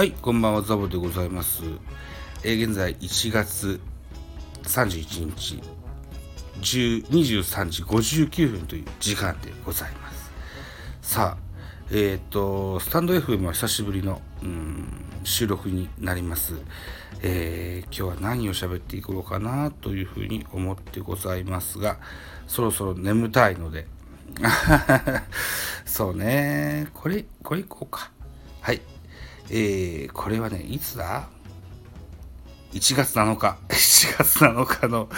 はい、こんばんは、ザボでございます。えー現在1月31日23時59分という時間でございます。さあ、えっ、と、スタンド FM は久しぶりのうん収録になります。えー今日は何を喋っていこうかなというふうに思ってございますが、そろそろ眠たいので、そうね、これ、これいこうか。はい。えー、これはね、いつだ ?1 月7日。1月7日の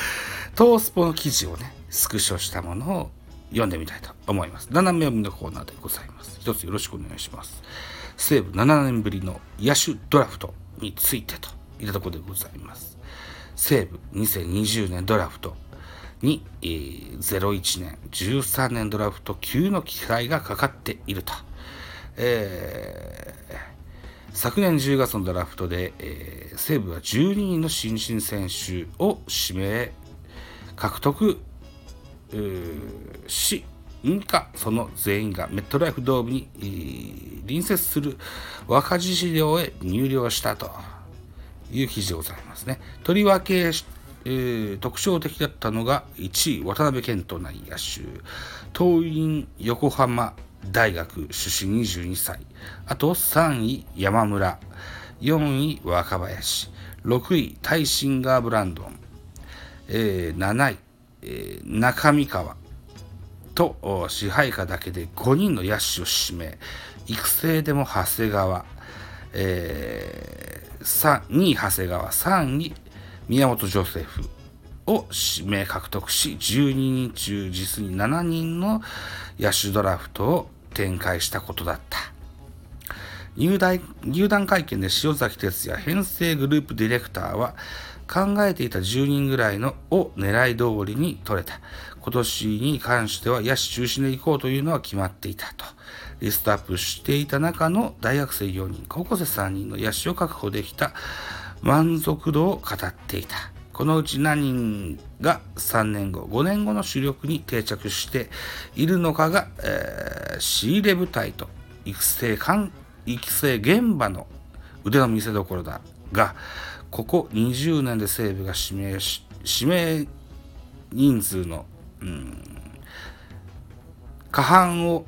トースポの記事をね、スクショしたものを読んでみたいと思います。斜め読みのコーナーでございます。一つよろしくお願いします。西武7年ぶりの野手ドラフトについてといったところでございます。西武2020年ドラフトに、えー01年、13年ドラフト級の期待がかかっていると。えー昨年10月のドラフトで、えー西武は12人の新人選手を指名獲得し認可その全員がメットライフドームに、えー隣接する若字資料へ入寮したという記事でございますね。とりわけ、えー特徴的だったのが1位渡辺健人内野手桐蔭横浜大学出身22歳。あと3位山村。4位若林。6位タイシンガーブランドン、えー7位、えー中見川と支配下だけで5人の野手を指名。育成でも長谷川、えー、2位長谷川。3位宮本ジョセフ。を指名獲得し12人中実に7人の野手ドラフトを展開したことだった。入団入団会見で塩崎哲也編成グループディレクターは考えていた10人ぐらいのを狙い通りに取れた。今年に関しては野手中心で行こうというのは決まっていたと。リストアップしていた中の大学生4人高校生3人の野手を確保できた満足度を語っていた。このうち何人が3年後、5年後の主力に定着しているのかが、えー仕入れ部隊と育成官育成現場の腕の見せ所だが、ここ20年で西武が指名し、指名人数の、うん過半を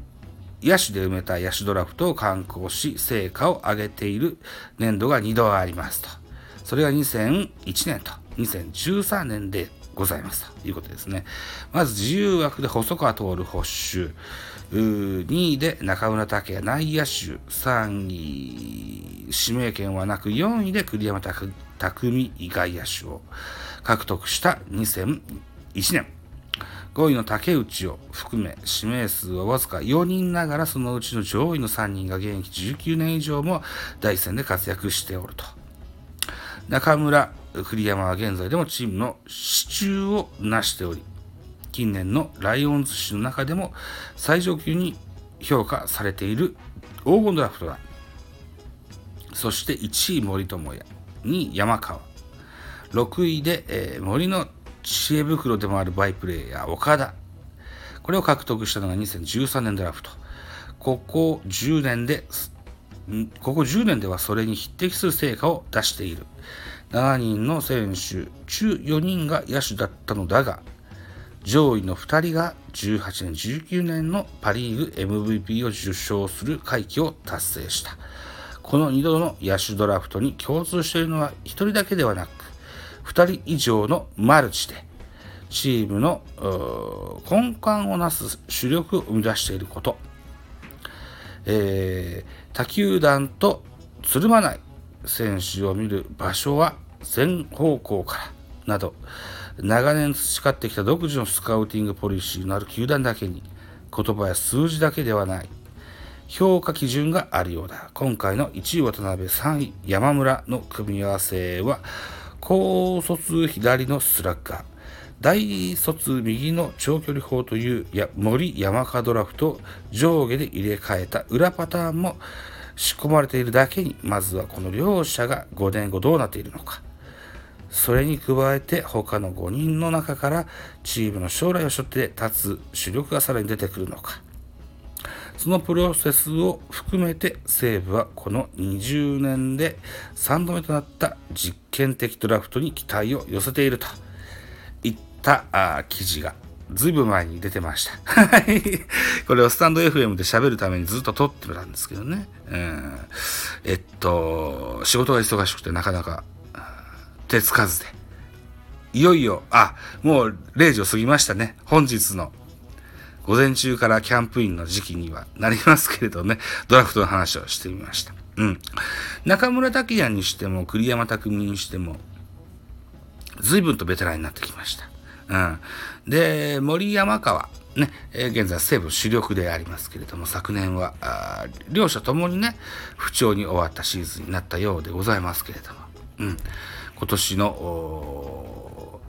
野手で埋めた野手ドラフトを刊行し、成果を上げている年度が2度ありますと。それが2001年と2013年でございますということですね。まず自由枠で細川徹保守、2位で中村拓也内野手、3位指名権はなく4位で栗山拓匠外野手を獲得した2001年。5位の竹内を含め指名数はわずか4人ながらそのうちの上位の3人が現役19年以上も第一線で活躍しておると。中村、栗山は現在でもチームの支柱を成しており、近年のライオンズ誌の中でも最上級に評価されている黄金ドラフトだ。そして1位森友哉、2位山川、6位で、えー森の知恵袋でもあるバイプレーヤー岡田。これを獲得したのが2013年ドラフト。ここ10年で、ここ10年ではそれに匹敵する成果を出している。7人の選手中4人が野手だったのだが、上位の2人が18年、19年のパ・リーグ MVP を受賞する快挙を達成した。この2度の野手ドラフトに共通しているのは1人だけではなく、2人以上のマルチで、チームの根幹をなす主力を生み出していること。えー他球団とつるまない選手を見る場所は全方向から。など長年培ってきた独自のスカウティングポリシーのある球団だけに言葉や数字だけではない。評価基準があるようだ。今回の1位渡辺3位山村の組み合わせは高卒左のスラッガー。大卒右の長距離砲というや森山川ドラフト上下で入れ替えた裏パターンも仕込まれているだけにまずはこの両者が5年後どうなっているのか。それに加えて他の5人の中からチームの将来を背負って立つ主力がさらに出てくるのか。そのプロセスを含めて西武はこの20年で3度目となった実験的ドラフトに期待を寄せていると。いった記事がずいぶん前に出てました。これをスタンド FM で喋るためにずっと撮ってたんですけどね。うん、えっと、仕事が忙しくてなかなか手つかずで。いよいよ、あ、もう0時を過ぎましたね。本日の午前中からキャンプインの時期にはなりますけれどね、ドラフトの話をしてみました。うん。中村拓也にしても、栗山匠にしても、随分とベテランになってきました。うん。で、森山川。ね、えー、現在西武主力でありますけれども、昨年は、両者ともにね、不調に終わったシーズンになったようでございますけれども、うん。今年の、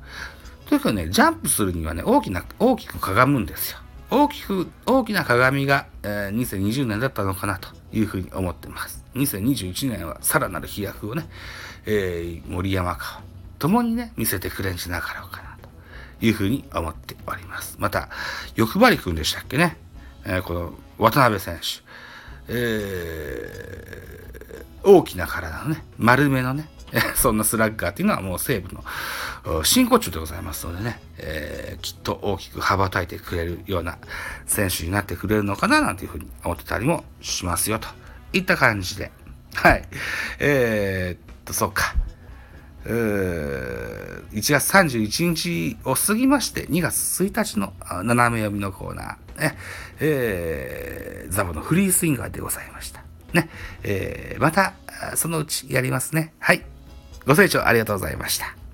というかね、ジャンプするにはね、大きな、大きくかがむんですよ。大きく、大きな鏡が、えー、2020年だったのかなというふうに思ってます。2021年はさらなる飛躍をね、えー、森山川、共にね、見せてくれんじゃなかろうか。いうふうに思っております。また、欲張りくんでしたっけね。えー、この渡辺選手。えー、大きな体のね、丸めのね、そんなスラッガーっていうのはもう西武の真骨頂でございますのでね、えー、きっと大きく羽ばたいてくれるような選手になってくれるのかななんていうふうに思ってたりもしますよといった感じで。はい。えー、っと、そうか。1月31日を過ぎまして、2月1日の斜め読みのコーナー、ね、えー、ザボのフリースインガーでございました。ね、えー、また、そのうちやりますね。はい。ご清聴ありがとうございました。